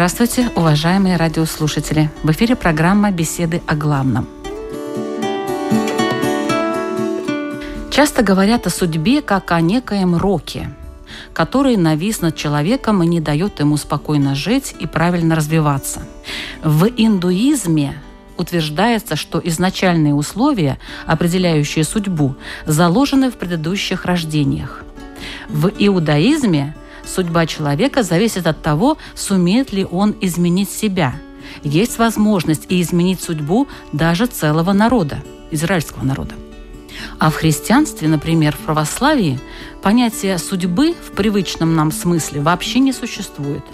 Здравствуйте, уважаемые радиослушатели! В эфире программа «Беседы о главном». Часто говорят о судьбе как о некоем роке, который навис над человеком и не дает ему спокойно жить и правильно развиваться. В индуизме утверждается, что изначальные условия, определяющие судьбу, заложены в предыдущих рождениях. В иудаизме Судьба человека зависит от того, сумеет ли он изменить себя. Есть возможность и изменить судьбу даже целого народа, израильского народа. А в христианстве, например, в православии, понятие судьбы в привычном нам смысле вообще не существует,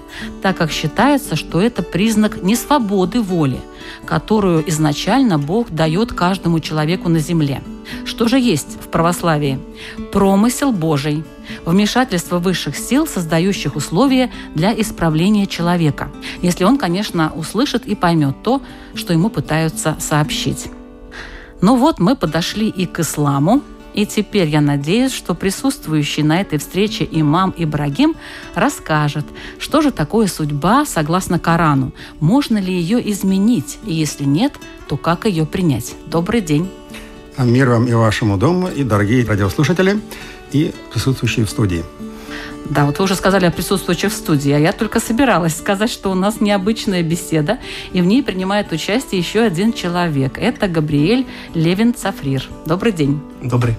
так как считается, что это признак несвободы воли, которую изначально Бог дает каждому человеку на земле. Что же есть в православии? Промысел Божий, вмешательство высших сил, создающих условия для исправления человека, если он, конечно, услышит и поймет то, что ему пытаются сообщить. Ну вот мы подошли и к исламу, и теперь я надеюсь, что присутствующий на этой встрече имам Ибрагим расскажет, что же такое судьба согласно Корану, можно ли ее изменить, и если нет, то как ее принять. Добрый день. Мир вам и вашему дому, и дорогие радиослушатели, и присутствующие в студии. Да, вот вы уже сказали о присутствующих в студии, а я только собиралась сказать, что у нас необычная беседа, и в ней принимает участие еще один человек. Это Габриэль Левин Цафрир. Добрый день. Добрый.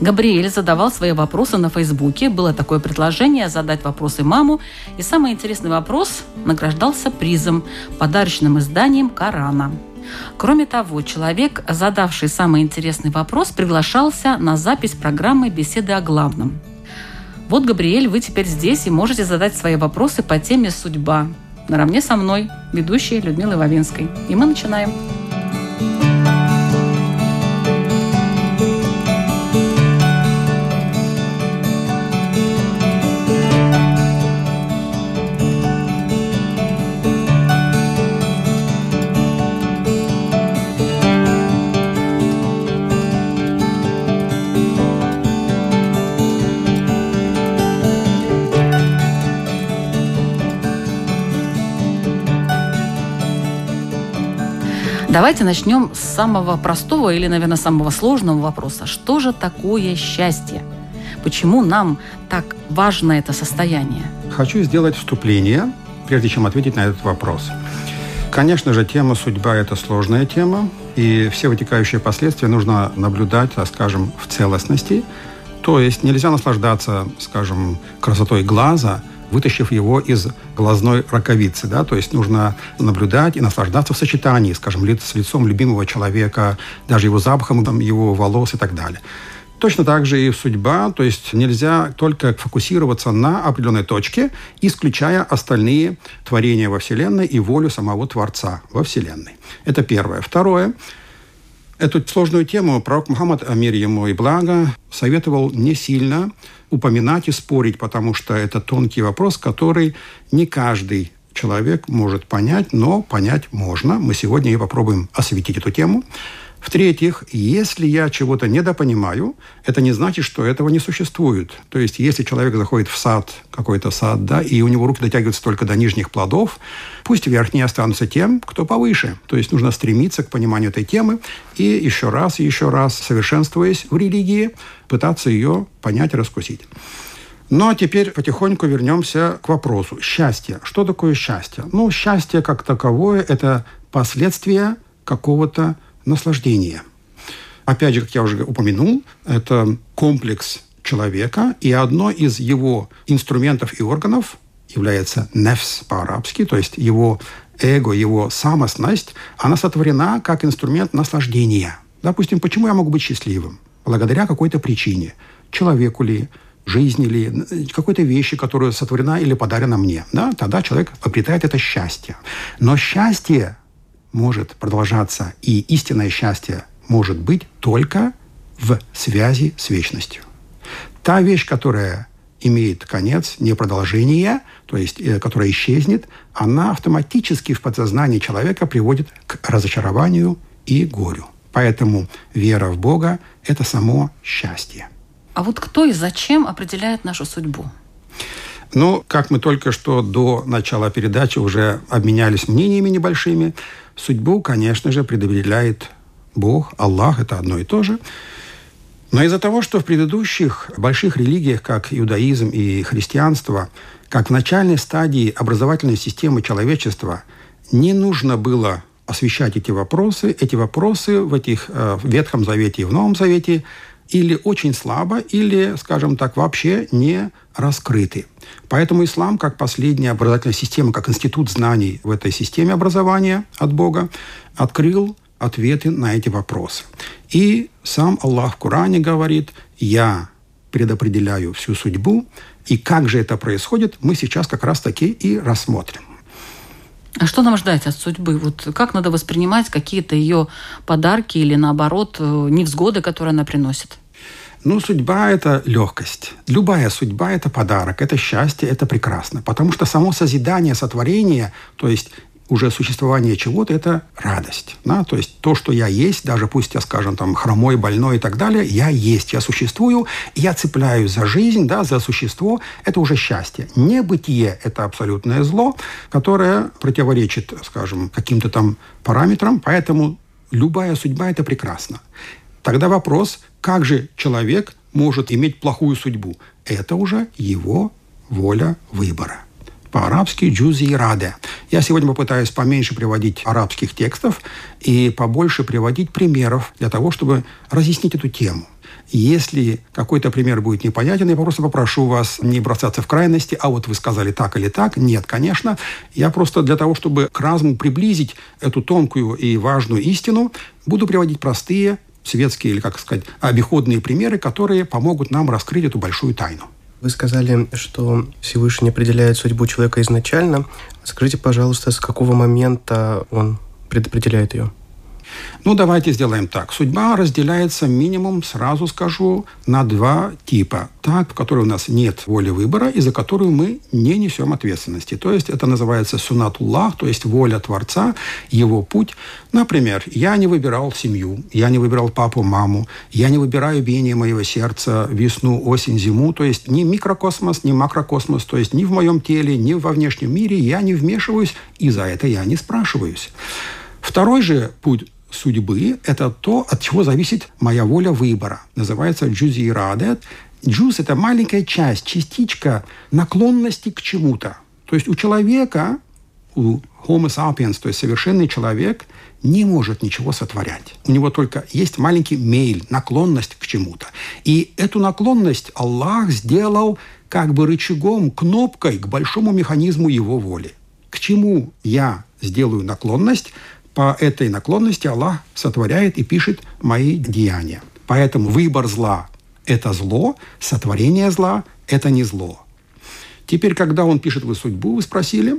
Габриэль задавал свои вопросы на Фейсбуке. Было такое предложение задать вопросы маму. И самый интересный вопрос награждался призом, подарочным изданием Корана. Кроме того, человек, задавший самый интересный вопрос, приглашался на запись программы «Беседы о главном». Вот, Габриэль, вы теперь здесь и можете задать свои вопросы по теме «Судьба» наравне со мной, ведущей Людмилой Вавинской. И мы начинаем. Давайте начнем с самого простого или, наверное, самого сложного вопроса. Что же такое счастье? Почему нам так важно это состояние? Хочу сделать вступление, прежде чем ответить на этот вопрос. Конечно же, тема судьба – это сложная тема, и все вытекающие последствия нужно наблюдать, скажем, в целостности. То есть нельзя наслаждаться, скажем, красотой глаза – вытащив его из глазной раковицы. Да? То есть нужно наблюдать и наслаждаться в сочетании, скажем, с лицом любимого человека, даже его запахом, там, его волос и так далее. Точно так же и судьба, то есть нельзя только фокусироваться на определенной точке, исключая остальные творения во Вселенной и волю самого Творца во Вселенной. Это первое. Второе. Эту сложную тему пророк Мухаммад, мир ему и благо, советовал не сильно упоминать и спорить, потому что это тонкий вопрос, который не каждый человек может понять, но понять можно. Мы сегодня и попробуем осветить эту тему. В-третьих, если я чего-то недопонимаю, это не значит, что этого не существует. То есть, если человек заходит в сад, какой-то сад, да, и у него руки дотягиваются только до нижних плодов, пусть верхние останутся тем, кто повыше. То есть, нужно стремиться к пониманию этой темы и еще раз и еще раз, совершенствуясь в религии, пытаться ее понять и раскусить. Ну, а теперь потихоньку вернемся к вопросу. Счастье. Что такое счастье? Ну, счастье как таковое – это последствия какого-то наслаждения. Опять же, как я уже упомянул, это комплекс человека, и одно из его инструментов и органов является нефс по-арабски, то есть его эго, его самостность, она сотворена как инструмент наслаждения. Допустим, почему я могу быть счастливым? Благодаря какой-то причине. человеку ли, жизни ли, какой-то вещи, которая сотворена или подарена мне, да, тогда человек обретает это счастье. Но счастье может продолжаться, и истинное счастье может быть только в связи с вечностью. Та вещь, которая имеет конец, не продолжение, то есть э, которая исчезнет, она автоматически в подсознании человека приводит к разочарованию и горю. Поэтому вера в Бога – это само счастье. А вот кто и зачем определяет нашу судьбу? Ну, как мы только что до начала передачи уже обменялись мнениями небольшими, судьбу, конечно же, предопределяет Бог, Аллах, это одно и то же. Но из-за того, что в предыдущих больших религиях, как иудаизм и христианство, как в начальной стадии образовательной системы человечества, не нужно было освещать эти вопросы. Эти вопросы в этих э, в Ветхом Завете и в Новом Завете или очень слабо, или, скажем так, вообще не раскрыты. Поэтому ислам, как последняя образовательная система, как институт знаний в этой системе образования от Бога, открыл ответы на эти вопросы. И сам Аллах в Коране говорит, я предопределяю всю судьбу, и как же это происходит, мы сейчас как раз таки и рассмотрим. А что нам ждать от судьбы? Вот как надо воспринимать какие-то ее подарки или, наоборот, э, невзгоды, которые она приносит? Ну, судьба – это легкость. Любая судьба – это подарок, это счастье, это прекрасно. Потому что само созидание, сотворение, то есть уже существование чего-то – это радость. Да? То есть то, что я есть, даже пусть я, скажем, там, хромой, больной и так далее, я есть, я существую, я цепляюсь за жизнь, да, за существо – это уже счастье. Небытие – это абсолютное зло, которое противоречит, скажем, каким-то там параметрам, поэтому любая судьба – это прекрасно. Тогда вопрос, как же человек может иметь плохую судьбу? Это уже его воля выбора по-арабски «джузи и раде». Я сегодня попытаюсь поменьше приводить арабских текстов и побольше приводить примеров для того, чтобы разъяснить эту тему. Если какой-то пример будет непонятен, я просто попрошу вас не бросаться в крайности, а вот вы сказали так или так. Нет, конечно. Я просто для того, чтобы к разуму приблизить эту тонкую и важную истину, буду приводить простые светские или, как сказать, обиходные примеры, которые помогут нам раскрыть эту большую тайну. Вы сказали, что Всевышний определяет судьбу человека изначально. Скажите, пожалуйста, с какого момента он предопределяет ее? Ну, давайте сделаем так. Судьба разделяется минимум, сразу скажу, на два типа. Так, в которой у нас нет воли выбора и за которую мы не несем ответственности. То есть это называется сунатуллах, то есть воля Творца, его путь. Например, я не выбирал семью, я не выбирал папу, маму, я не выбираю биение моего сердца, весну, осень, зиму. То есть ни микрокосмос, ни макрокосмос, то есть ни в моем теле, ни во внешнем мире я не вмешиваюсь, и за это я не спрашиваюсь. Второй же путь судьбы – это то, от чего зависит моя воля выбора. Называется джузи радет. Джуз – это маленькая часть, частичка наклонности к чему-то. То есть у человека, у Homo sapiens, то есть совершенный человек, не может ничего сотворять. У него только есть маленький мейль, наклонность к чему-то. И эту наклонность Аллах сделал как бы рычагом, кнопкой к большому механизму его воли. К чему я сделаю наклонность, по этой наклонности Аллах сотворяет и пишет мои деяния. Поэтому выбор зла – это зло, сотворение зла – это не зло. Теперь, когда он пишет «Вы судьбу», вы спросили,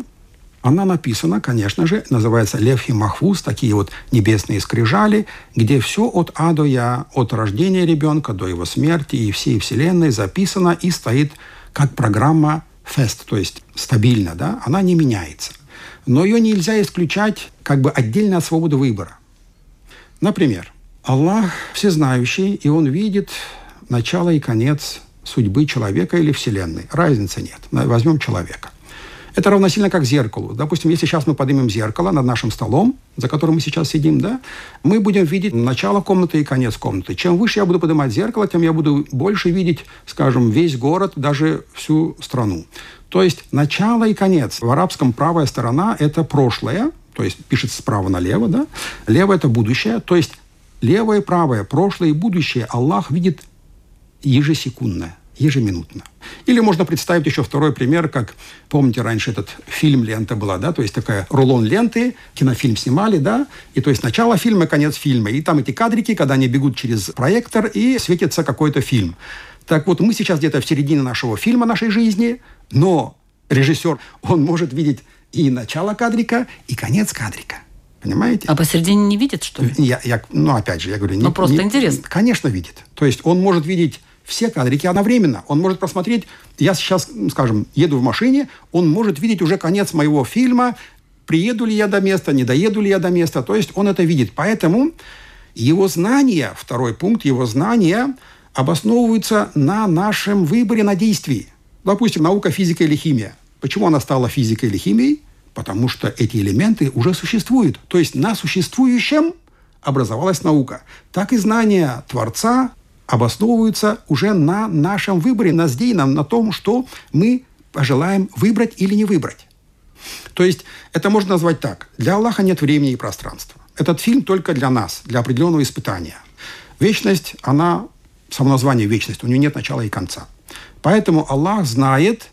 она написана, конечно же, называется Левхи Махфуз, такие вот небесные скрижали, где все от А до Я, от рождения ребенка до его смерти и всей Вселенной записано и стоит как программа фест, то есть стабильно, да, она не меняется но ее нельзя исключать как бы отдельно от свободы выбора. Например, Аллах всезнающий, и Он видит начало и конец судьбы человека или Вселенной. Разницы нет. Возьмем человека. Это равносильно как зеркалу. Допустим, если сейчас мы поднимем зеркало над нашим столом, за которым мы сейчас сидим, да, мы будем видеть начало комнаты и конец комнаты. Чем выше я буду поднимать зеркало, тем я буду больше видеть, скажем, весь город, даже всю страну. То есть начало и конец. В арабском правая сторона – это прошлое, то есть пишется справа налево, да? Лево – это будущее, то есть левое и правое, прошлое и будущее Аллах видит ежесекундно, ежеминутно. Или можно представить еще второй пример, как, помните, раньше этот фильм «Лента» была, да, то есть такая рулон ленты, кинофильм снимали, да, и то есть начало фильма, конец фильма, и там эти кадрики, когда они бегут через проектор, и светится какой-то фильм. Так вот, мы сейчас где-то в середине нашего фильма, нашей жизни, но режиссер, он может видеть и начало кадрика, и конец кадрика. Понимаете? А посередине не видит, что ли? Я, я, ну, опять же, я говорю... Ну, не, просто не, интересно. Конечно, видит. То есть он может видеть все кадрики одновременно. Он может просмотреть... Я сейчас, скажем, еду в машине, он может видеть уже конец моего фильма, приеду ли я до места, не доеду ли я до места. То есть он это видит. Поэтому его знания, второй пункт, его знания обосновываются на нашем выборе на действии. Допустим, наука физика или химия. Почему она стала физикой или химией? Потому что эти элементы уже существуют. То есть на существующем образовалась наука. Так и знания Творца обосновываются уже на нашем выборе, на сделанном, на том, что мы пожелаем выбрать или не выбрать. То есть это можно назвать так. Для Аллаха нет времени и пространства. Этот фильм только для нас, для определенного испытания. Вечность, она, само название вечность, у нее нет начала и конца. Поэтому Аллах знает,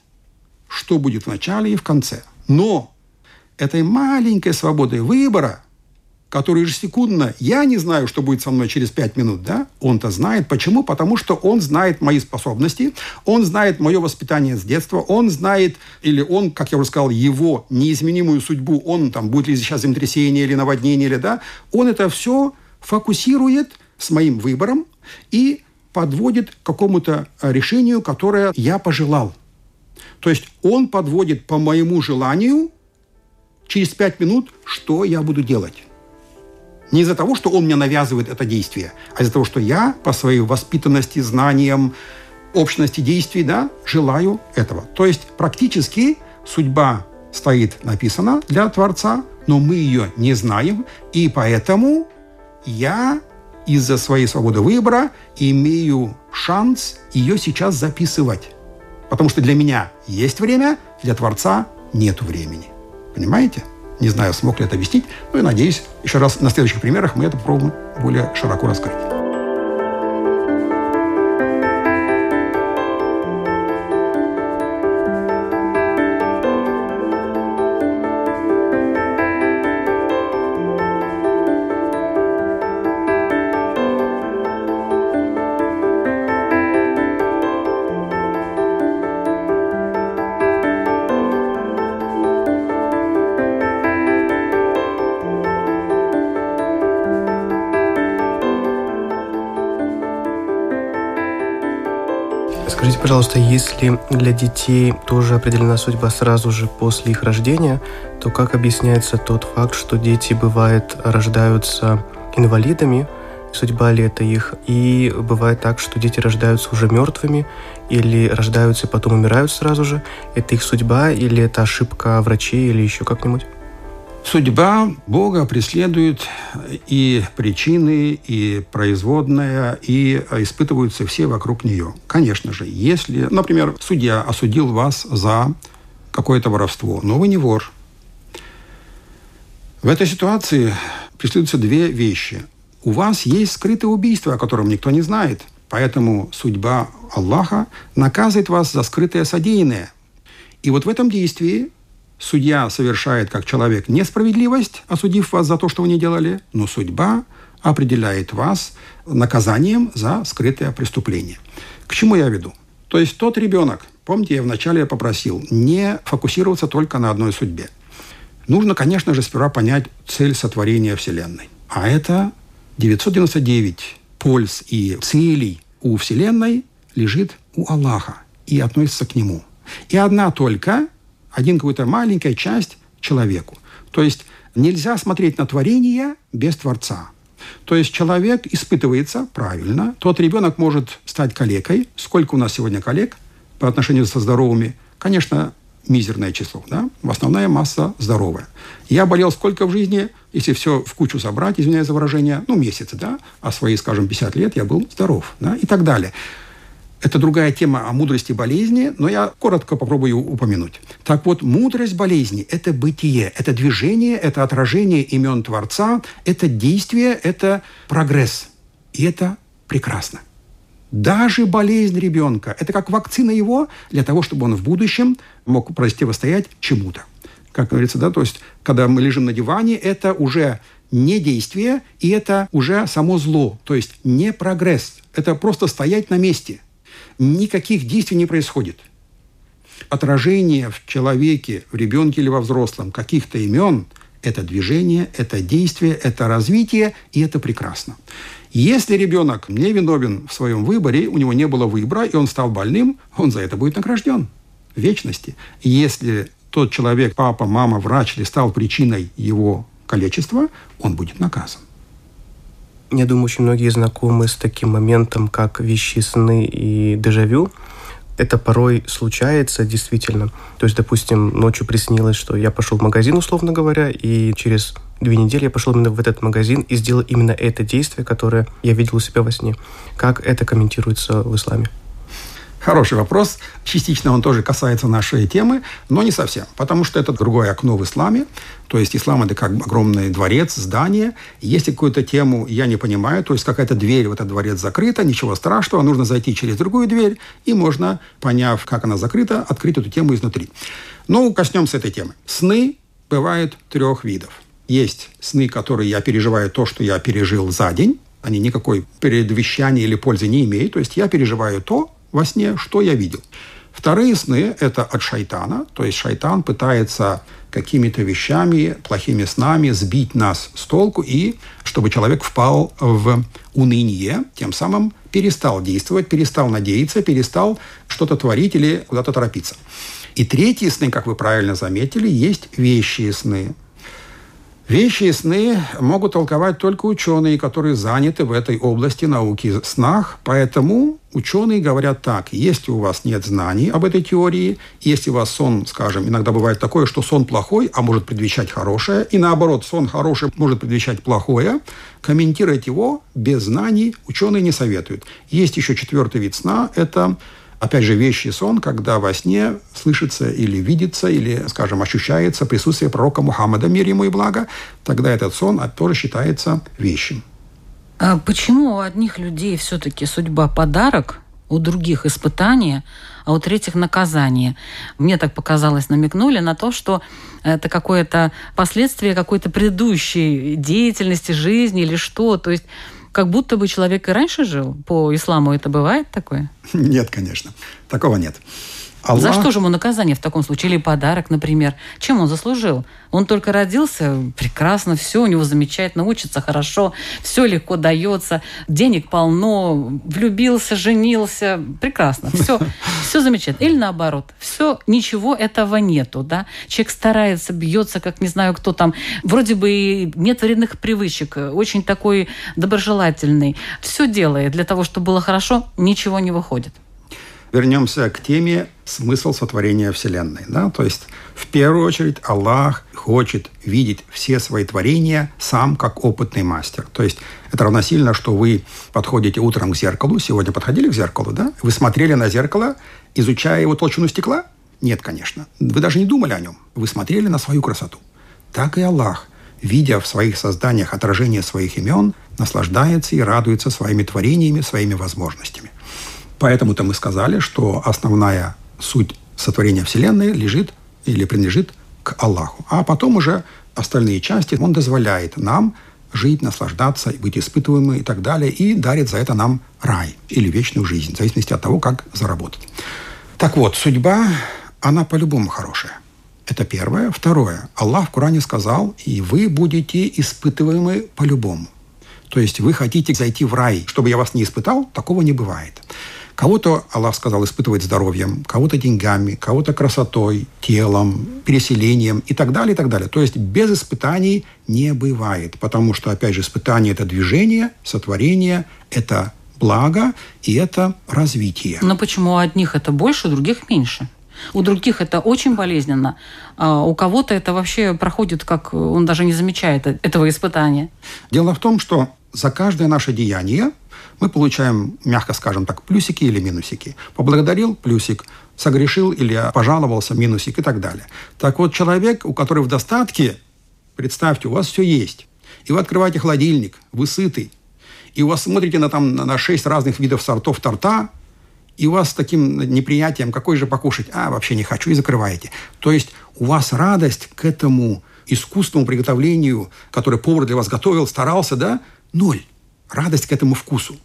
что будет в начале и в конце. Но этой маленькой свободой выбора, которую ежесекундно я не знаю, что будет со мной через пять минут, да, он-то знает. Почему? Потому что он знает мои способности, он знает мое воспитание с детства, он знает, или он, как я уже сказал, его неизменимую судьбу, он там, будет ли сейчас землетрясение или наводнение, или да, он это все фокусирует с моим выбором и подводит к какому-то решению, которое я пожелал. То есть он подводит по моему желанию через пять минут, что я буду делать. Не из-за того, что он мне навязывает это действие, а из-за того, что я по своей воспитанности, знаниям, общности действий, да, желаю этого. То есть практически судьба стоит написана для Творца, но мы ее не знаем, и поэтому я из-за своей свободы выбора имею шанс ее сейчас записывать. Потому что для меня есть время, для Творца нет времени. Понимаете? Не знаю, смог ли это объяснить, но я надеюсь, еще раз на следующих примерах мы это попробуем более широко раскрыть. Скажите, пожалуйста, если для детей тоже определена судьба сразу же после их рождения, то как объясняется тот факт, что дети, бывает, рождаются инвалидами, судьба ли это их, и бывает так, что дети рождаются уже мертвыми, или рождаются и потом умирают сразу же, это их судьба, или это ошибка врачей, или еще как-нибудь? Судьба Бога преследует и причины, и производная, и испытываются все вокруг нее. Конечно же, если, например, судья осудил вас за какое-то воровство, но вы не вор. В этой ситуации преследуются две вещи. У вас есть скрытое убийство, о котором никто не знает. Поэтому судьба Аллаха наказывает вас за скрытое содеянное. И вот в этом действии Судья совершает как человек несправедливость, осудив вас за то, что вы не делали, но судьба определяет вас наказанием за скрытое преступление. К чему я веду? То есть тот ребенок, помните, я вначале попросил, не фокусироваться только на одной судьбе. Нужно, конечно же, сперва понять цель сотворения Вселенной. А это 999 польз и целей у Вселенной лежит у Аллаха и относится к Нему. И одна только один какую-то маленькая часть человеку. То есть нельзя смотреть на творение без Творца. То есть человек испытывается правильно. Тот ребенок может стать калекой. Сколько у нас сегодня коллег по отношению со здоровыми? Конечно, мизерное число. Да? Основная масса здоровая. Я болел сколько в жизни, если все в кучу собрать, извиняюсь за выражение, ну, месяцы, да, а свои, скажем, 50 лет я был здоров, да, и так далее. Это другая тема о мудрости болезни, но я коротко попробую упомянуть. Так вот, мудрость болезни – это бытие, это движение, это отражение имен Творца, это действие, это прогресс. И это прекрасно. Даже болезнь ребенка – это как вакцина его для того, чтобы он в будущем мог противостоять чему-то. Как говорится, да, то есть, когда мы лежим на диване, это уже не действие, и это уже само зло, то есть не прогресс. Это просто стоять на месте – никаких действий не происходит. Отражение в человеке, в ребенке или во взрослом каких-то имен – это движение, это действие, это развитие, и это прекрасно. Если ребенок не виновен в своем выборе, у него не было выбора, и он стал больным, он за это будет награжден в вечности. Если тот человек, папа, мама, врач, или стал причиной его калечества, он будет наказан. Я думаю, очень многие знакомы с таким моментом, как вещи сны и дежавю. Это порой случается действительно. То есть, допустим, ночью приснилось, что я пошел в магазин, условно говоря, и через две недели я пошел именно в этот магазин и сделал именно это действие, которое я видел у себя во сне. Как это комментируется в исламе? Хороший вопрос. Частично он тоже касается нашей темы, но не совсем, потому что это другое окно в исламе. То есть ислам – это как огромный дворец, здание. Если какую-то тему я не понимаю, то есть какая-то дверь в этот дворец закрыта, ничего страшного, нужно зайти через другую дверь, и можно, поняв, как она закрыта, открыть эту тему изнутри. Ну, коснемся этой темы. Сны бывают трех видов. Есть сны, которые я переживаю то, что я пережил за день. Они никакой предвещания или пользы не имеют. То есть я переживаю то, во сне, что я видел. Вторые сны – это от шайтана, то есть шайтан пытается какими-то вещами, плохими снами сбить нас с толку и чтобы человек впал в уныние, тем самым перестал действовать, перестал надеяться, перестал что-то творить или куда-то торопиться. И третьи сны, как вы правильно заметили, есть вещие сны. Вещи и сны могут толковать только ученые, которые заняты в этой области науки снах. Поэтому ученые говорят так, если у вас нет знаний об этой теории, если у вас сон, скажем, иногда бывает такое, что сон плохой, а может предвещать хорошее, и наоборот, сон хороший может предвещать плохое, комментировать его без знаний ученые не советуют. Есть еще четвертый вид сна – это Опять же, вещий сон, когда во сне слышится или видится, или, скажем, ощущается присутствие пророка Мухаммада, мир ему и благо, тогда этот сон тоже считается вещим. А почему у одних людей все-таки судьба подарок, у других испытания, а у третьих наказание? Мне так показалось, намекнули на то, что это какое-то последствие какой-то предыдущей деятельности, жизни или что. То есть как будто бы человек и раньше жил. По исламу это бывает такое? Нет, конечно. Такого нет. Аллах... За что же ему наказание в таком случае? Или подарок, например? Чем он заслужил? Он только родился, прекрасно, все у него замечательно, учится хорошо, все легко дается, денег полно, влюбился, женился, прекрасно, все, все замечательно. Или наоборот, все, ничего этого нету, да? Человек старается, бьется, как не знаю кто там, вроде бы нет вредных привычек, очень такой доброжелательный, все делает для того, чтобы было хорошо, ничего не выходит вернемся к теме смысл сотворения Вселенной. Да? То есть, в первую очередь, Аллах хочет видеть все свои творения сам как опытный мастер. То есть, это равносильно, что вы подходите утром к зеркалу, сегодня подходили к зеркалу, да? Вы смотрели на зеркало, изучая его толщину стекла? Нет, конечно. Вы даже не думали о нем. Вы смотрели на свою красоту. Так и Аллах, видя в своих созданиях отражение своих имен, наслаждается и радуется своими творениями, своими возможностями. Поэтому-то мы сказали, что основная суть сотворения Вселенной лежит или принадлежит к Аллаху. А потом уже остальные части Он дозволяет нам жить, наслаждаться, быть испытываемым и так далее, и дарит за это нам рай или вечную жизнь, в зависимости от того, как заработать. Так вот, судьба, она по-любому хорошая. Это первое. Второе. Аллах в Коране сказал, и вы будете испытываемы по-любому. То есть вы хотите зайти в рай, чтобы я вас не испытал, такого не бывает. Кого-то, Аллах сказал, испытывать здоровьем, кого-то деньгами, кого-то красотой, телом, переселением и так далее, и так далее. То есть без испытаний не бывает, потому что, опять же, испытание – это движение, сотворение, это благо и это развитие. Но почему у одних это больше, у других меньше? У других это очень болезненно, а у кого-то это вообще проходит, как он даже не замечает этого испытания. Дело в том, что за каждое наше деяние мы получаем, мягко скажем так, плюсики или минусики. Поблагодарил – плюсик, согрешил или пожаловался – минусик и так далее. Так вот, человек, у которого в достатке, представьте, у вас все есть. И вы открываете холодильник, вы сыты, и у вас смотрите на, там, на шесть разных видов сортов торта, и у вас с таким неприятием, какой же покушать? А, вообще не хочу, и закрываете. То есть у вас радость к этому искусственному приготовлению, которое повар для вас готовил, старался, да, ноль. Радость к этому вкусу.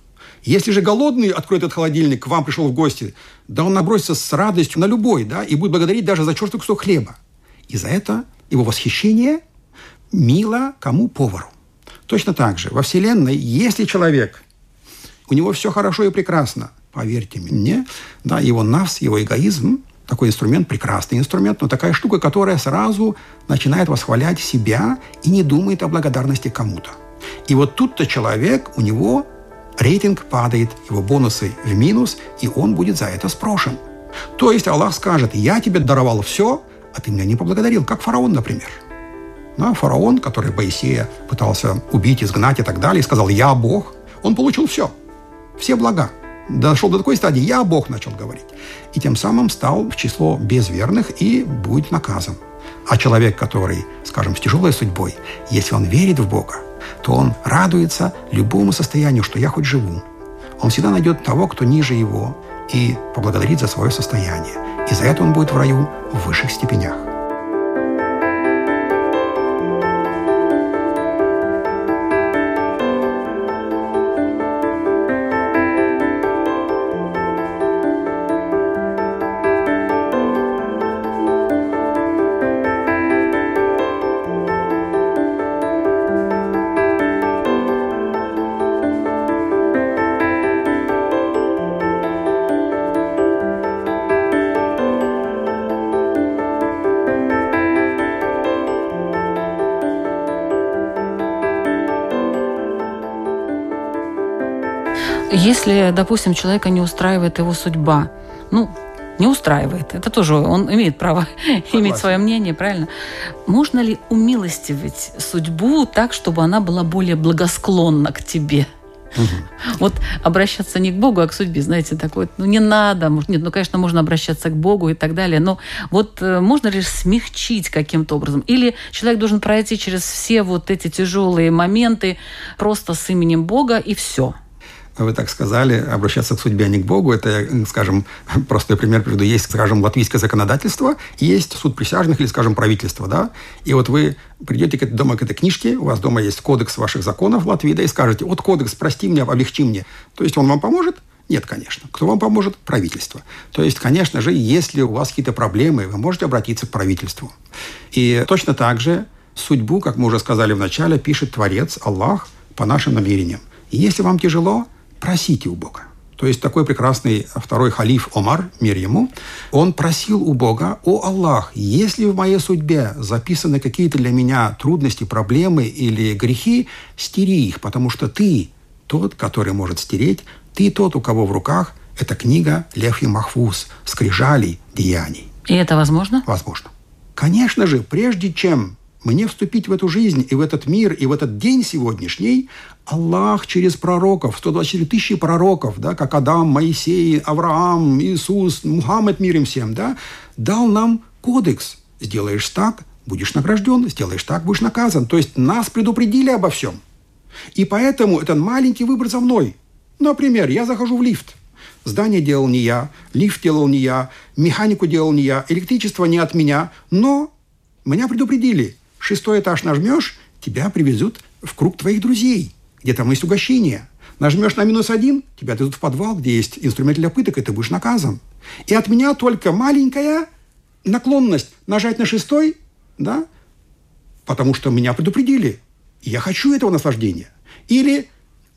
Если же голодный откроет этот холодильник, к вам пришел в гости, да он набросится с радостью на любой, да, и будет благодарить даже за чертов кусок хлеба. И за это его восхищение мило кому? Повару. Точно так же во Вселенной, если человек, у него все хорошо и прекрасно, поверьте мне, да, его нас, его эгоизм, такой инструмент, прекрасный инструмент, но такая штука, которая сразу начинает восхвалять себя и не думает о благодарности кому-то. И вот тут-то человек, у него рейтинг падает, его бонусы в минус, и он будет за это спрошен. То есть Аллах скажет, я тебе даровал все, а ты меня не поблагодарил, как фараон, например. Да, фараон, который Моисея пытался убить, изгнать и так далее, сказал «Я Бог», он получил все, все блага. Дошел до такой стадии «Я Бог» начал говорить. И тем самым стал в число безверных и будет наказан. А человек, который, скажем, с тяжелой судьбой, если он верит в Бога, то он радуется любому состоянию, что я хоть живу. Он всегда найдет того, кто ниже его, и поблагодарит за свое состояние. И за это он будет в раю в высших степенях. Если, допустим, человека не устраивает его судьба, ну, не устраивает. Это тоже он имеет право Согласен. иметь свое мнение, правильно? Можно ли умилостивить судьбу так, чтобы она была более благосклонна к тебе? Угу. Вот обращаться не к Богу, а к судьбе, знаете, такое, ну не надо, нет, ну, конечно, можно обращаться к Богу и так далее, но вот э, можно ли смягчить каким-то образом? Или человек должен пройти через все вот эти тяжелые моменты просто с именем Бога и все – вы так сказали, обращаться к судьбе, а не к Богу. Это, скажем, простой пример приведу. Есть, скажем, латвийское законодательство, есть суд присяжных или, скажем, правительство, да, и вот вы придете дома к этой книжке, у вас дома есть кодекс ваших законов в Латвии, да, и скажете, вот кодекс, прости меня, облегчи мне. То есть он вам поможет? Нет, конечно. Кто вам поможет? Правительство. То есть, конечно же, если у вас какие-то проблемы, вы можете обратиться к правительству. И точно так же судьбу, как мы уже сказали в начале, пишет Творец, Аллах, по нашим намерениям. И если вам тяжело, просите у Бога. То есть такой прекрасный второй халиф Омар, мир ему, он просил у Бога, «О Аллах, если в моей судьбе записаны какие-то для меня трудности, проблемы или грехи, стери их, потому что ты тот, который может стереть, ты тот, у кого в руках эта книга Лев и Махфуз, скрижалей деяний». И это возможно? Возможно. Конечно же, прежде чем мне вступить в эту жизнь и в этот мир, и в этот день сегодняшний, Аллах через пророков, 124 тысячи пророков, да, как Адам, Моисей, Авраам, Иисус, Мухаммед, мир им всем, да, дал нам кодекс. Сделаешь так, будешь награжден, сделаешь так, будешь наказан. То есть нас предупредили обо всем. И поэтому этот маленький выбор за мной. Например, я захожу в лифт. Здание делал не я, лифт делал не я, механику делал не я, электричество не от меня, но меня предупредили – Шестой этаж нажмешь, тебя привезут в круг твоих друзей, где там есть угощение. Нажмешь на минус один, тебя отвезут в подвал, где есть инструмент для пыток, и ты будешь наказан. И от меня только маленькая наклонность нажать на шестой, да, потому что меня предупредили. И я хочу этого наслаждения. Или,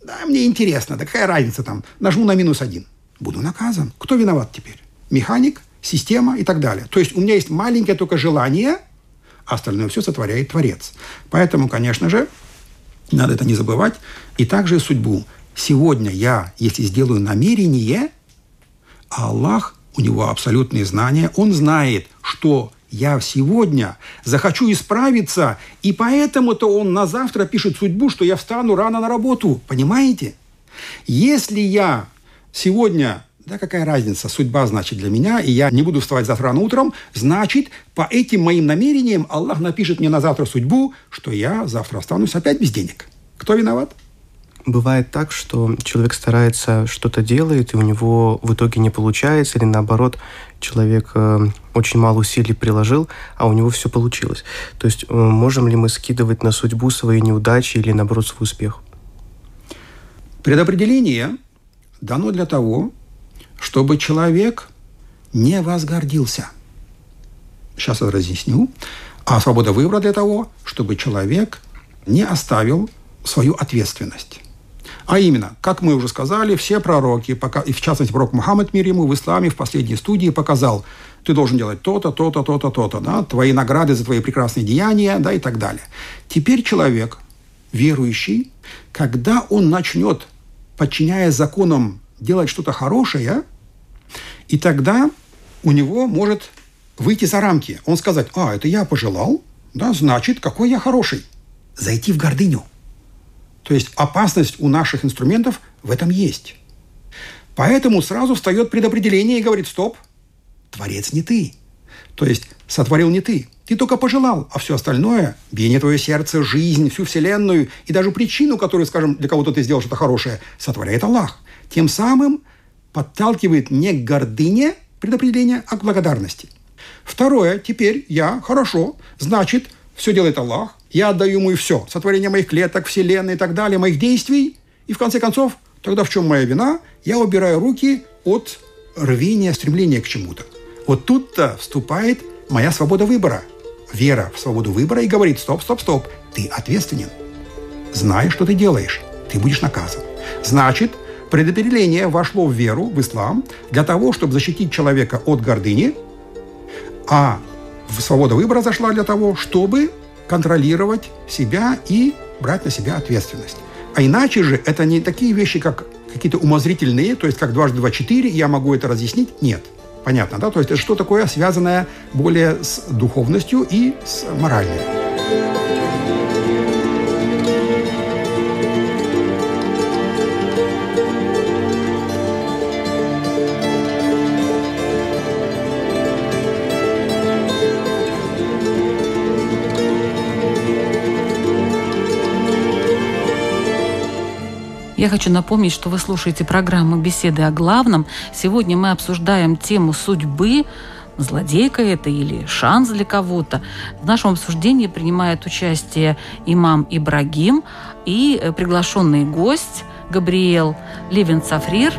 да, мне интересно, да какая разница там, нажму на минус один. Буду наказан. Кто виноват теперь? Механик, система и так далее. То есть у меня есть маленькое только желание – остальное все сотворяет Творец. Поэтому, конечно же, надо это не забывать. И также судьбу. Сегодня я, если сделаю намерение, а Аллах, у него абсолютные знания, он знает, что я сегодня захочу исправиться, и поэтому-то он на завтра пишет судьбу, что я встану рано на работу. Понимаете? Если я сегодня да какая разница, судьба значит для меня, и я не буду вставать завтра рано утром, значит, по этим моим намерениям Аллах напишет мне на завтра судьбу, что я завтра останусь опять без денег. Кто виноват? Бывает так, что человек старается, что-то делает, и у него в итоге не получается, или наоборот, человек э, очень мало усилий приложил, а у него все получилось. То есть э, можем ли мы скидывать на судьбу свои неудачи или, наоборот, свой успех? Предопределение дано для того, чтобы человек не возгордился. Сейчас я разъясню. А свобода выбора для того, чтобы человек не оставил свою ответственность. А именно, как мы уже сказали, все пророки, пока, и в частности пророк Мухаммад мир ему в исламе в последней студии показал, ты должен делать то-то, то-то, то-то, то-то, да, твои награды за твои прекрасные деяния, да, и так далее. Теперь человек, верующий, когда он начнет, подчиняясь законам, делать что-то хорошее, и тогда у него может выйти за рамки. Он сказать, а, это я пожелал, да, значит, какой я хороший. Зайти в гордыню – то есть опасность у наших инструментов в этом есть. Поэтому сразу встает предопределение и говорит, стоп, творец не ты. То есть сотворил не ты. Ты только пожелал, а все остальное, биение твое сердце, жизнь, всю вселенную и даже причину, которую, скажем, для кого-то ты сделал что-то хорошее, сотворяет Аллах. Тем самым подталкивает не к гордыне предопределения, а к благодарности. Второе, теперь я хорошо, значит, все делает Аллах, я отдаю ему и все. Сотворение моих клеток, вселенной и так далее, моих действий. И в конце концов, тогда в чем моя вина? Я убираю руки от рвения, стремления к чему-то. Вот тут-то вступает моя свобода выбора. Вера в свободу выбора и говорит, стоп, стоп, стоп, ты ответственен. Знай, что ты делаешь, ты будешь наказан. Значит, предопределение вошло в веру, в ислам, для того, чтобы защитить человека от гордыни, а свобода выбора зашла для того, чтобы контролировать себя и брать на себя ответственность. А иначе же это не такие вещи, как какие-то умозрительные, то есть как дважды два четыре, я могу это разъяснить. Нет. Понятно, да? То есть это что такое, связанное более с духовностью и с моральным. Я хочу напомнить, что вы слушаете программу «Беседы о главном». Сегодня мы обсуждаем тему судьбы, злодейка это или шанс для кого-то. В нашем обсуждении принимает участие имам Ибрагим и э, приглашенный гость Габриэл Левин Сафрир.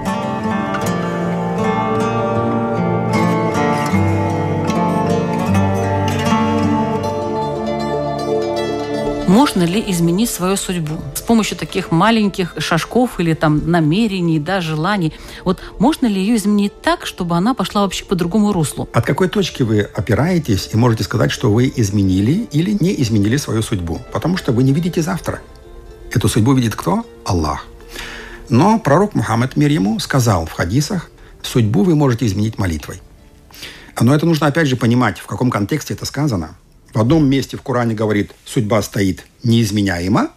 Можно ли изменить свою судьбу с помощью таких маленьких шажков или там намерений, да, желаний? Вот можно ли ее изменить так, чтобы она пошла вообще по другому руслу? От какой точки вы опираетесь и можете сказать, что вы изменили или не изменили свою судьбу? Потому что вы не видите завтра. Эту судьбу видит кто? Аллах. Но пророк Мухаммад, мир ему, сказал в хадисах, судьбу вы можете изменить молитвой. Но это нужно опять же понимать, в каком контексте это сказано – в одном месте в Коране говорит, судьба стоит неизменяема,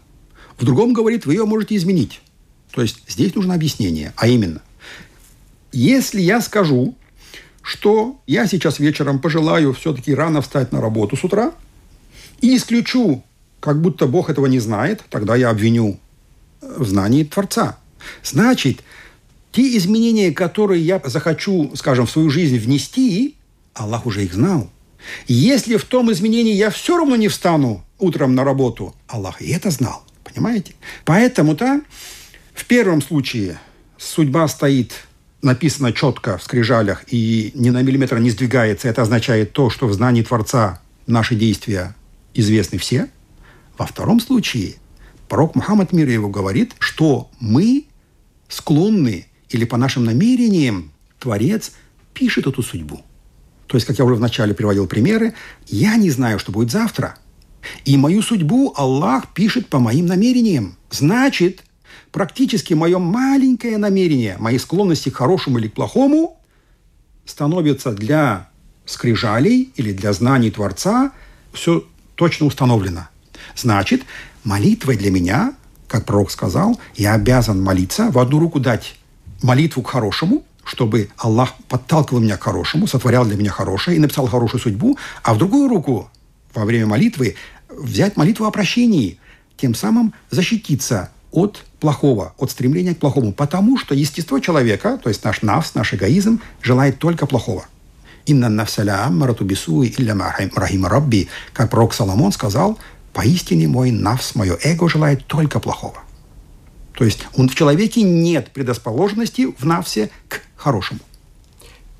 в другом говорит, вы ее можете изменить. То есть здесь нужно объяснение, а именно, если я скажу, что я сейчас вечером пожелаю все-таки рано встать на работу с утра и исключу, как будто Бог этого не знает, тогда я обвиню в знании Творца. Значит, те изменения, которые я захочу, скажем, в свою жизнь внести, Аллах уже их знал – если в том изменении я все равно не встану утром на работу, Аллах и это знал. Понимаете? Поэтому-то в первом случае судьба стоит написано четко в скрижалях и ни на миллиметр не сдвигается. Это означает то, что в знании Творца наши действия известны все. Во втором случае пророк Мухаммад мир его говорит, что мы склонны или по нашим намерениям Творец пишет эту судьбу. То есть, как я уже вначале приводил примеры, я не знаю, что будет завтра. И мою судьбу Аллах пишет по моим намерениям. Значит, практически мое маленькое намерение, мои склонности к хорошему или к плохому становится для скрижалей или для знаний Творца все точно установлено. Значит, молитва для меня, как пророк сказал, я обязан молиться, в одну руку дать молитву к хорошему, чтобы Аллах подталкивал меня к хорошему, сотворял для меня хорошее и написал хорошую судьбу, а в другую руку во время молитвы взять молитву о прощении, тем самым защититься от плохого, от стремления к плохому, потому что естество человека, то есть наш навс, наш эгоизм, желает только плохого. «Инна нафсаля аммарату бисуи илля рахима рабби», как пророк Соломон сказал, «Поистине мой навс, мое эго желает только плохого». То есть он, в человеке нет предрасположенности в навсе к хорошему.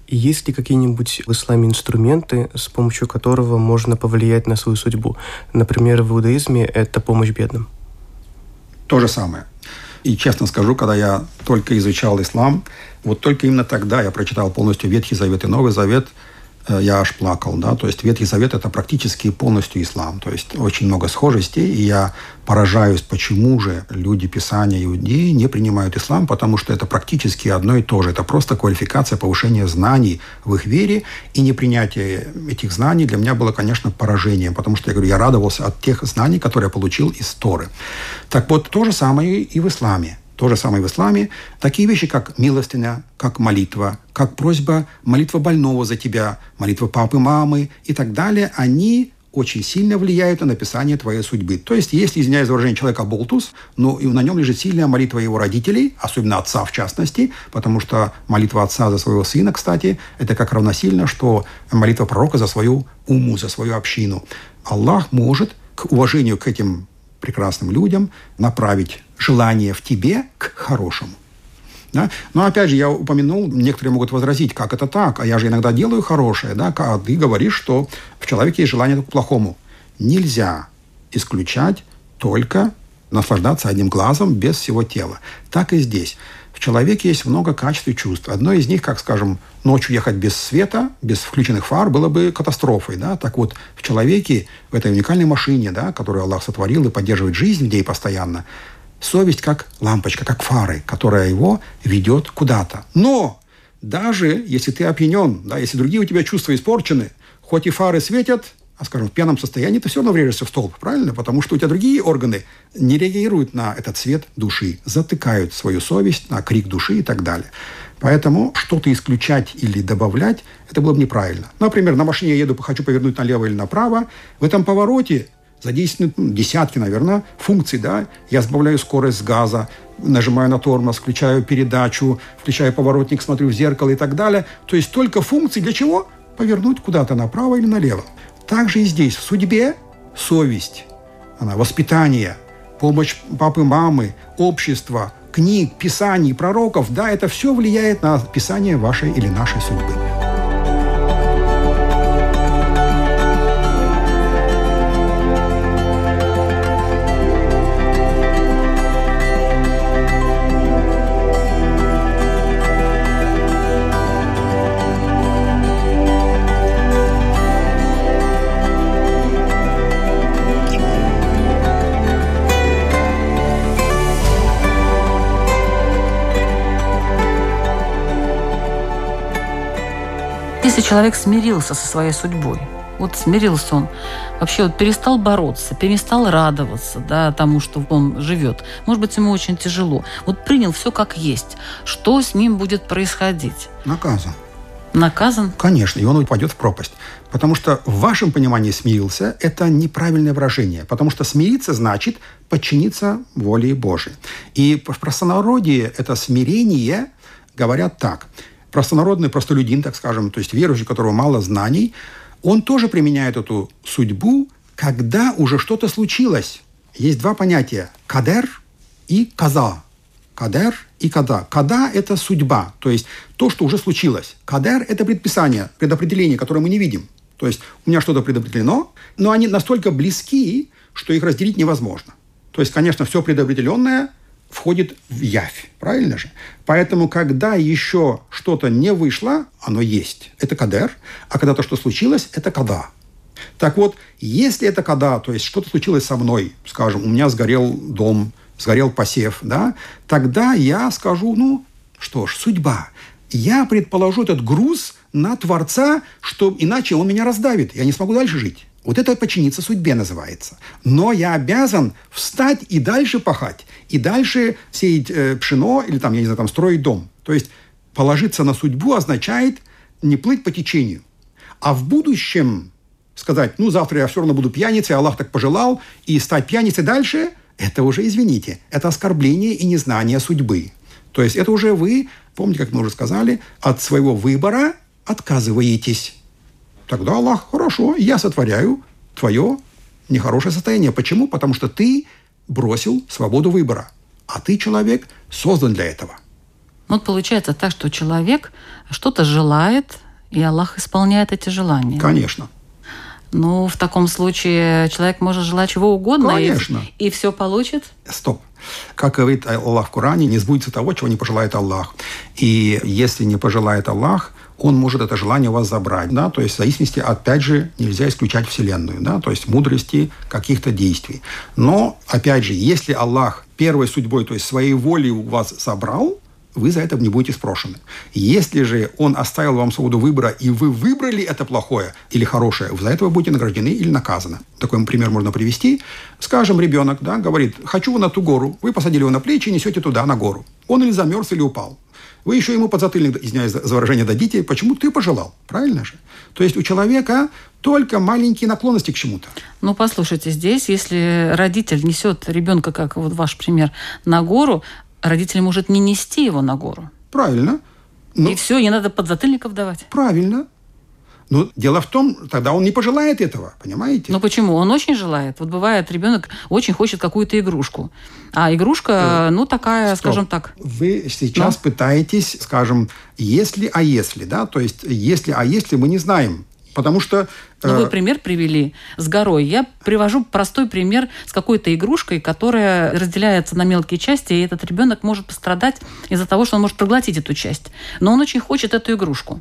Есть ли какие-нибудь в исламе инструменты, с помощью которого можно повлиять на свою судьбу? Например, в иудаизме это помощь бедным. То же самое. И честно скажу, когда я только изучал ислам, вот только именно тогда я прочитал полностью Ветхий Завет и Новый Завет – я аж плакал, да, то есть Ветхий Завет – это практически полностью ислам, то есть очень много схожестей, и я поражаюсь, почему же люди Писания иудеи не принимают ислам, потому что это практически одно и то же, это просто квалификация повышения знаний в их вере, и непринятие этих знаний для меня было, конечно, поражением, потому что, я говорю, я радовался от тех знаний, которые я получил из Торы. Так вот, то же самое и в исламе. То же самое в исламе. Такие вещи, как милостыня, как молитва, как просьба, молитва больного за тебя, молитва папы, мамы и так далее, они очень сильно влияют на написание твоей судьбы. То есть, если, извиняюсь за выражение, человека болтус, но и на нем лежит сильная молитва его родителей, особенно отца в частности, потому что молитва отца за своего сына, кстати, это как равносильно, что молитва пророка за свою уму, за свою общину. Аллах может к уважению к этим прекрасным людям направить желание в тебе к хорошему. Да? Но опять же, я упомянул, некоторые могут возразить, как это так, а я же иногда делаю хорошее, да, а ты говоришь, что в человеке есть желание к плохому. Нельзя исключать только наслаждаться одним глазом без всего тела. Так и здесь. Человеке есть много качеств и чувств. Одно из них, как, скажем, ночью ехать без света, без включенных фар, было бы катастрофой. Да? Так вот, в человеке, в этой уникальной машине, да, которую Аллах сотворил и поддерживает жизнь ней постоянно, совесть как лампочка, как фары, которая его ведет куда-то. Но даже если ты опьянен, да, если другие у тебя чувства испорчены, хоть и фары светят, а, скажем, в пьяном состоянии ты все равно врежешься в столб, правильно? Потому что у тебя другие органы не реагируют на этот цвет души, затыкают свою совесть на крик души и так далее. Поэтому что-то исключать или добавлять, это было бы неправильно. Например, на машине я еду, хочу повернуть налево или направо. В этом повороте задействованы ну, десятки, наверное, функций. Да? Я сбавляю скорость газа, нажимаю на тормоз, включаю передачу, включаю поворотник, смотрю в зеркало и так далее. То есть только функции для чего? Повернуть куда-то направо или налево. Также и здесь, в судьбе, совесть, она, воспитание, помощь папы, мамы, общества, книг, писаний, пророков, да, это все влияет на писание вашей или нашей судьбы. Если человек смирился со своей судьбой, вот смирился он, вообще вот перестал бороться, перестал радоваться да, тому, что он живет. Может быть, ему очень тяжело. Вот принял все как есть. Что с ним будет происходить? Наказан. Наказан? Конечно, и он упадет в пропасть. Потому что в вашем понимании смирился – это неправильное выражение. Потому что смириться значит подчиниться воле Божией. И в простонародье это смирение говорят так – простонародный простолюдин, так скажем, то есть верующий, у которого мало знаний, он тоже применяет эту судьбу, когда уже что-то случилось. Есть два понятия – кадер и каза. Кадер и када. Када – это судьба, то есть то, что уже случилось. Кадер – это предписание, предопределение, которое мы не видим. То есть у меня что-то предопределено, но они настолько близки, что их разделить невозможно. То есть, конечно, все предопределенное входит в явь. Правильно же? Поэтому, когда еще что-то не вышло, оно есть. Это кадер. А когда то, что случилось, это када. Так вот, если это когда, то есть что-то случилось со мной, скажем, у меня сгорел дом, сгорел посев, да, тогда я скажу, ну, что ж, судьба. Я предположу этот груз на Творца, что иначе он меня раздавит, я не смогу дальше жить. Вот это подчиниться судьбе называется. Но я обязан встать и дальше пахать, и дальше сеять э, пшено или там, я не знаю, там строить дом. То есть положиться на судьбу означает не плыть по течению. А в будущем сказать, ну, завтра я все равно буду пьяницей, Аллах так пожелал, и стать пьяницей дальше, это уже, извините, это оскорбление и незнание судьбы. То есть это уже вы, помните, как мы уже сказали, от своего выбора отказываетесь. Тогда Аллах, хорошо, я сотворяю твое нехорошее состояние. Почему? Потому что ты бросил свободу выбора. А ты, человек, создан для этого. Вот получается так, что человек что-то желает, и Аллах исполняет эти желания. Конечно. Ну, в таком случае человек может желать чего угодно, Конечно. И, и все получит. Стоп. Как говорит Аллах в Коране, не сбудется того, чего не пожелает Аллах. И если не пожелает Аллах, он может это желание у вас забрать. Да? То есть в зависимости, опять же, нельзя исключать Вселенную. Да? То есть мудрости каких-то действий. Но, опять же, если Аллах первой судьбой, то есть своей волей у вас забрал, вы за это не будете спрошены. Если же он оставил вам свободу выбора, и вы выбрали это плохое или хорошее, вы за это будете награждены или наказаны. Такой пример можно привести. Скажем, ребенок да, говорит, хочу на ту гору. Вы посадили его на плечи и несете туда, на гору. Он или замерз, или упал. Вы еще ему подзатыльник, извиняюсь за выражение, дадите, почему ты пожелал. Правильно же? То есть у человека только маленькие наклонности к чему-то. Ну, послушайте, здесь, если родитель несет ребенка, как вот ваш пример, на гору, родитель может не нести его на гору. Правильно. Но... И все, не надо подзатыльников давать. Правильно. Но дело в том, тогда он не пожелает этого, понимаете? Ну почему? Он очень желает. Вот бывает, ребенок очень хочет какую-то игрушку. А игрушка, э, ну, такая, Стоп. скажем так. Вы сейчас ну? пытаетесь, скажем, если, а если, да? То есть, если, а если мы не знаем, Потому что... Ну, вы э, пример привели с горой. Я привожу простой пример с какой-то игрушкой, которая разделяется на мелкие части, и этот ребенок может пострадать из-за того, что он может проглотить эту часть. Но он очень хочет эту игрушку.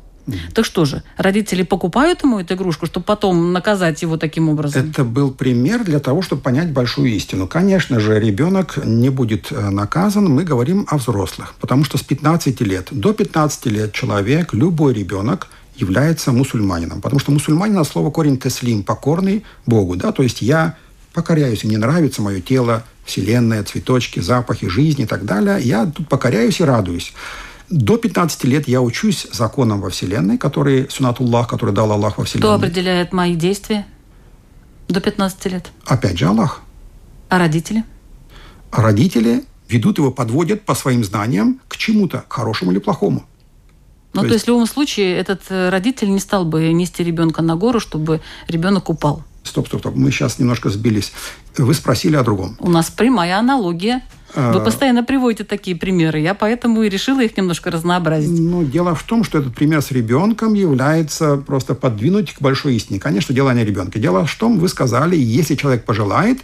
Так что же, родители покупают ему эту игрушку, чтобы потом наказать его таким образом? Это был пример для того, чтобы понять большую истину. Конечно же, ребенок не будет э, наказан, мы говорим о взрослых. Потому что с 15 лет до 15 лет человек, любой ребенок – является мусульманином. Потому что мусульманин от слова корень теслим, покорный Богу. Да? То есть я покоряюсь, мне нравится мое тело, вселенная, цветочки, запахи, жизни и так далее. Я тут покоряюсь и радуюсь. До 15 лет я учусь законам во Вселенной, который Сунатуллах, который дал Аллах во Вселенной. Кто определяет мои действия до 15 лет? Опять же Аллах. А родители? А родители ведут его, подводят по своим знаниям к чему-то, хорошему или плохому. Ну, то, то есть... есть в любом случае этот э, родитель не стал бы нести ребенка на гору, чтобы ребенок упал. Стоп, стоп, стоп. Мы сейчас немножко сбились. Вы спросили о другом. У нас прямая аналогия. Вы а. постоянно приводите такие примеры. Я поэтому и решила их немножко разнообразить. Ну, дело в том, что этот пример с ребенком является просто подвинуть к большой истине. Конечно, дело не о ребенке. Дело в том, вы сказали, если человек пожелает,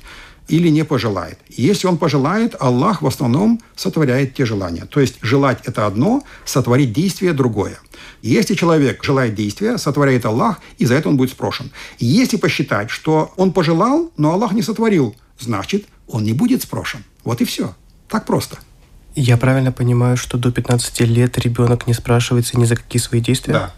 или не пожелает. Если он пожелает, Аллах в основном сотворяет те желания. То есть желать – это одно, сотворить действие – другое. Если человек желает действия, сотворяет Аллах, и за это он будет спрошен. Если посчитать, что он пожелал, но Аллах не сотворил, значит, он не будет спрошен. Вот и все. Так просто. Я правильно понимаю, что до 15 лет ребенок не спрашивается ни за какие свои действия? Да.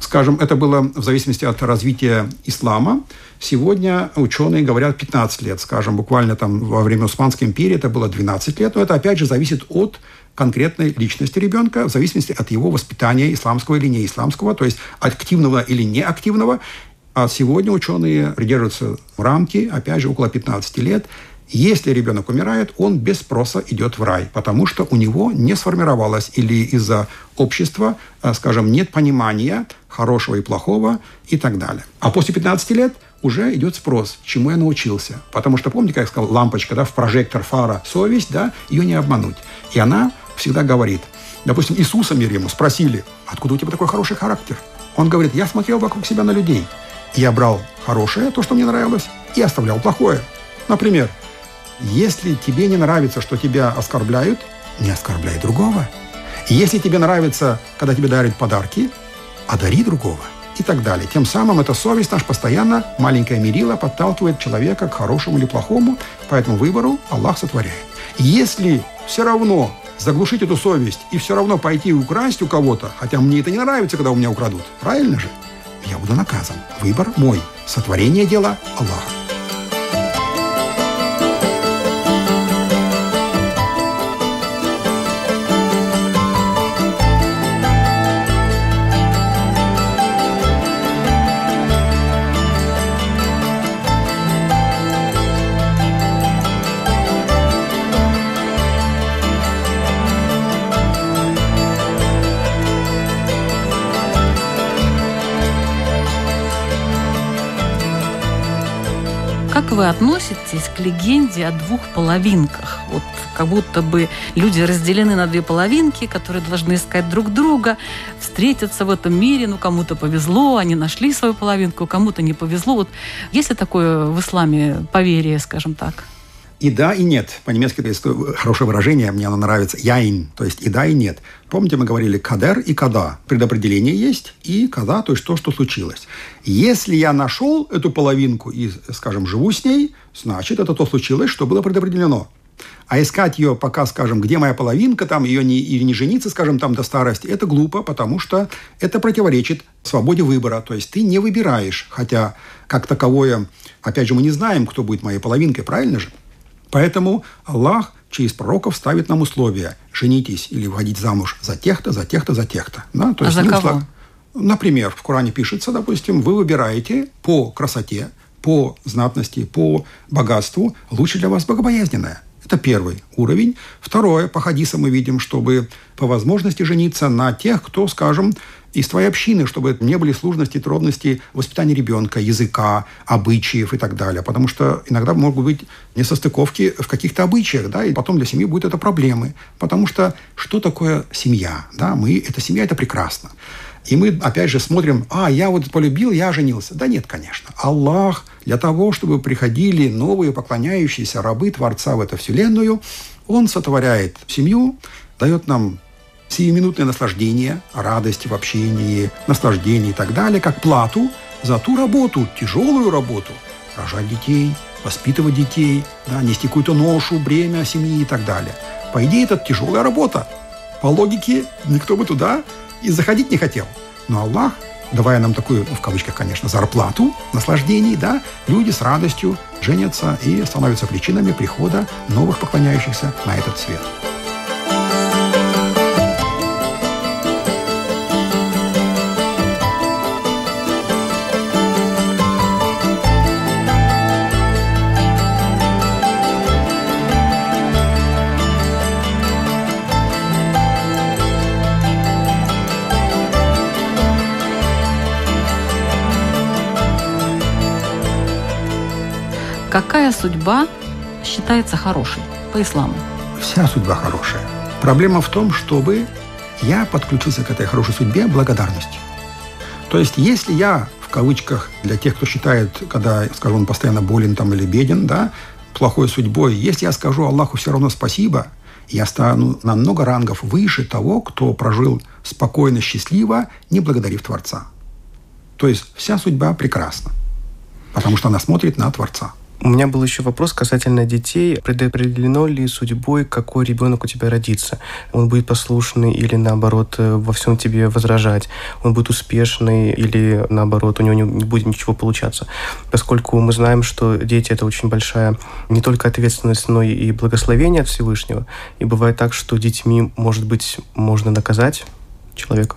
Скажем, это было в зависимости от развития ислама. Сегодня ученые говорят 15 лет. Скажем, буквально там во время Османской империи это было 12 лет. Но это, опять же, зависит от конкретной личности ребенка, в зависимости от его воспитания исламского или неисламского, то есть активного или неактивного. А сегодня ученые придерживаются рамки, опять же, около 15 лет. Если ребенок умирает, он без спроса идет в рай, потому что у него не сформировалось или из-за общества, э, скажем, нет понимания хорошего и плохого и так далее. А после 15 лет уже идет спрос, чему я научился. Потому что, помните, как я сказал, лампочка да, в прожектор фара, совесть, да, ее не обмануть. И она всегда говорит. Допустим, Иисуса мир ему спросили, откуда у тебя такой хороший характер? Он говорит, я смотрел вокруг себя на людей. Я брал хорошее, то, что мне нравилось, и оставлял плохое. Например, если тебе не нравится, что тебя оскорбляют, не оскорбляй другого. Если тебе нравится, когда тебе дарят подарки, одари другого и так далее. Тем самым эта совесть наш постоянно, маленькая мерила, подталкивает человека к хорошему или плохому, поэтому выбору Аллах сотворяет. Если все равно заглушить эту совесть и все равно пойти и украсть у кого-то, хотя мне это не нравится, когда у меня украдут, правильно же? Я буду наказан. Выбор мой. Сотворение дела Аллаха. Вы относитесь к легенде о двух половинках? Вот как будто бы люди разделены на две половинки, которые должны искать друг друга, встретиться в этом мире. Ну, кому-то повезло, они нашли свою половинку, кому-то не повезло. Вот есть ли такое в исламе поверие, скажем так? И да, и нет. По-немецки есть хорошее выражение, мне оно нравится. Яин, то есть и да, и нет. Помните, мы говорили кадер и када. Предопределение есть и када, то есть то, что случилось. Если я нашел эту половинку и, скажем, живу с ней, значит, это то случилось, что было предопределено. А искать ее пока, скажем, где моя половинка, там ее не, или не жениться, скажем, там до старости, это глупо, потому что это противоречит свободе выбора. То есть ты не выбираешь, хотя как таковое, опять же, мы не знаем, кто будет моей половинкой, правильно же? Поэтому Аллах через пророков ставит нам условия женитесь или выходить замуж за тех-то, за тех-то, за тех-то. Да? То а есть, за кого? Услов... Например, в Коране пишется, допустим, вы выбираете по красоте, по знатности, по богатству лучше для вас богобоязненное. Это первый уровень. Второе, по хадисам мы видим, чтобы по возможности жениться на тех, кто, скажем, из твоей общины, чтобы не были сложности, трудности воспитания ребенка, языка, обычаев и так далее. Потому что иногда могут быть несостыковки в каких-то обычаях, да, и потом для семьи будет это проблемы. Потому что что такое семья? Да, мы, эта семья – это прекрасно. И мы, опять же, смотрим, а, я вот полюбил, я женился. Да нет, конечно. Аллах для того, чтобы приходили новые поклоняющиеся рабы Творца в эту вселенную, Он сотворяет семью, дает нам сиюминутное наслаждение, радость в общении, наслаждение и так далее, как плату за ту работу, тяжелую работу, рожать детей, воспитывать детей, да, нести какую-то ношу, бремя семьи и так далее. По идее, это тяжелая работа. По логике, никто бы туда и заходить не хотел. Но Аллах, давая нам такую, ну, в кавычках, конечно, зарплату, наслаждений, да, люди с радостью женятся и становятся причинами прихода новых поклоняющихся на этот свет. Какая судьба считается хорошей по исламу? Вся судьба хорошая. Проблема в том, чтобы я подключился к этой хорошей судьбе благодарностью. То есть, если я, в кавычках, для тех, кто считает, когда, скажу, он постоянно болен там или беден, да, плохой судьбой, если я скажу Аллаху все равно спасибо, я стану на много рангов выше того, кто прожил спокойно, счастливо, не благодарив Творца. То есть вся судьба прекрасна, потому что она смотрит на Творца. У меня был еще вопрос касательно детей. Предопределено ли судьбой, какой ребенок у тебя родится? Он будет послушный или, наоборот, э, во всем тебе возражать? Он будет успешный или, наоборот, у него не будет ничего получаться? Поскольку мы знаем, что дети – это очень большая не только ответственность, но и благословение от Всевышнего. И бывает так, что детьми, может быть, можно наказать человека.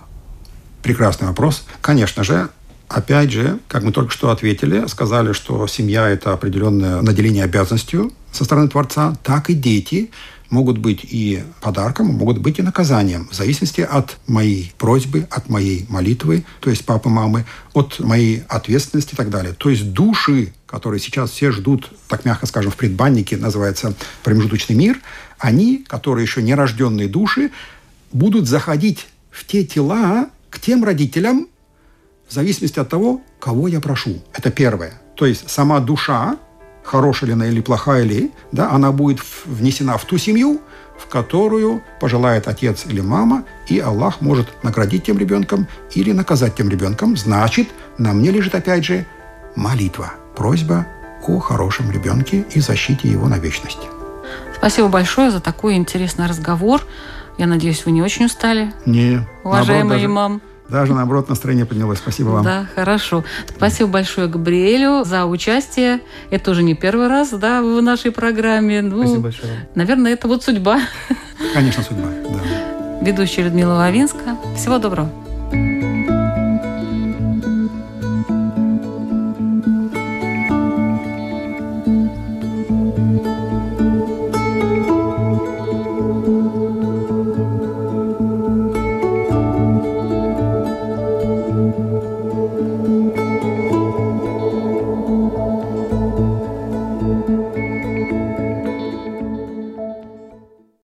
Прекрасный вопрос. Конечно же, Опять же, как мы только что ответили, сказали, что семья – это определенное наделение обязанностью со стороны Творца, так и дети могут быть и подарком, могут быть и наказанием, в зависимости от моей просьбы, от моей молитвы, то есть папы, мамы, от моей ответственности и так далее. То есть души, которые сейчас все ждут, так мягко скажем, в предбаннике, называется промежуточный мир, они, которые еще не рожденные души, будут заходить в те тела к тем родителям, в зависимости от того, кого я прошу. Это первое. То есть сама душа, хорошая ли она или плохая ли, да, она будет внесена в ту семью, в которую пожелает отец или мама, и Аллах может наградить тем ребенком или наказать тем ребенком. Значит, на мне лежит опять же молитва, просьба о хорошем ребенке и защите его на вечность. Спасибо большое за такой интересный разговор. Я надеюсь, вы не очень устали. Не. Уважаемый даже... имам. Даже, наоборот, настроение поднялось. Спасибо вам. Да, хорошо. Спасибо большое Габриэлю за участие. Это уже не первый раз, да, в нашей программе. Ну, Спасибо большое. Наверное, это вот судьба. Конечно, судьба, да. Ведущая Людмила Лавинска. Всего доброго.